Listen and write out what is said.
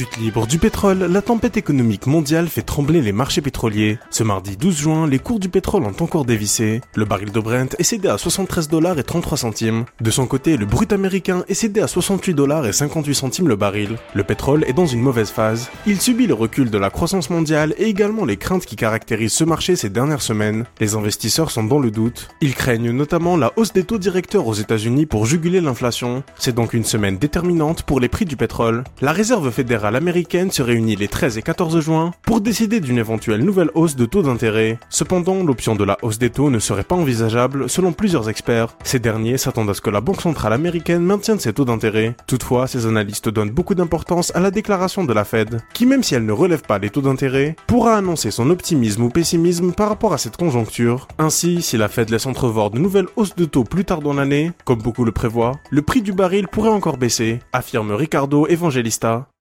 Chute libre du pétrole, la tempête économique mondiale fait trembler les marchés pétroliers. Ce mardi 12 juin, les cours du pétrole ont encore dévissé. Le baril de Brent est cédé à 73 dollars et 33 centimes. De son côté, le brut américain est cédé à 68 dollars et 58 centimes le baril. Le pétrole est dans une mauvaise phase. Il subit le recul de la croissance mondiale et également les craintes qui caractérisent ce marché ces dernières semaines. Les investisseurs sont dans le doute. Ils craignent notamment la hausse des taux directeurs aux États-Unis pour juguler l'inflation. C'est donc une semaine déterminante pour les prix du pétrole. La réserve fédérale américaine se réunit les 13 et 14 juin pour décider d'une éventuelle nouvelle hausse de taux d'intérêt. Cependant, l'option de la hausse des taux ne serait pas envisageable selon plusieurs experts. Ces derniers s'attendent à ce que la Banque centrale américaine maintienne ses taux d'intérêt. Toutefois, ces analystes donnent beaucoup d'importance à la déclaration de la Fed, qui même si elle ne relève pas les taux d'intérêt, pourra annoncer son optimisme ou pessimisme par rapport à cette conjoncture. Ainsi, si la Fed laisse entrevoir de nouvelles hausses de taux plus tard dans l'année, comme beaucoup le prévoient, le prix du baril pourrait encore baisser, affirme Ricardo Evangelista.